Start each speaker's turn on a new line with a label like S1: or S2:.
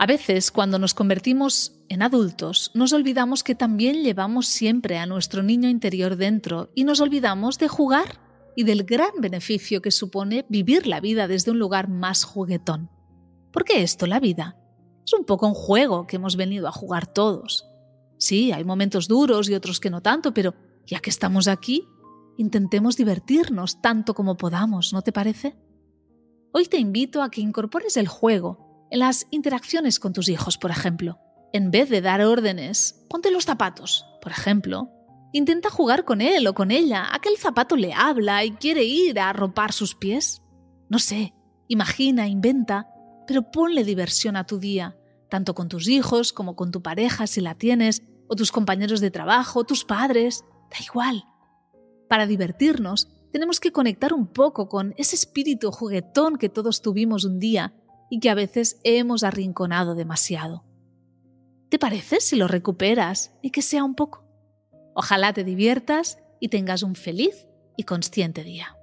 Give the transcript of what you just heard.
S1: A veces, cuando nos convertimos en adultos, nos olvidamos que también llevamos siempre a nuestro niño interior dentro y nos olvidamos de jugar y del gran beneficio que supone vivir la vida desde un lugar más juguetón. Porque esto, la vida, es un poco un juego que hemos venido a jugar todos. Sí, hay momentos duros y otros que no tanto, pero ya que estamos aquí, intentemos divertirnos tanto como podamos, ¿no te parece? Hoy te invito a que incorpores el juego en las interacciones con tus hijos, por ejemplo. En vez de dar órdenes, ponte los zapatos, por ejemplo. Intenta jugar con él o con ella. Aquel zapato le habla y quiere ir a arropar sus pies. No sé, imagina, inventa, pero ponle diversión a tu día, tanto con tus hijos como con tu pareja si la tienes, o tus compañeros de trabajo, tus padres, da igual. Para divertirnos, tenemos que conectar un poco con ese espíritu juguetón que todos tuvimos un día y que a veces hemos arrinconado demasiado. ¿Te parece si lo recuperas y que sea un poco? Ojalá te diviertas y tengas un feliz y consciente día.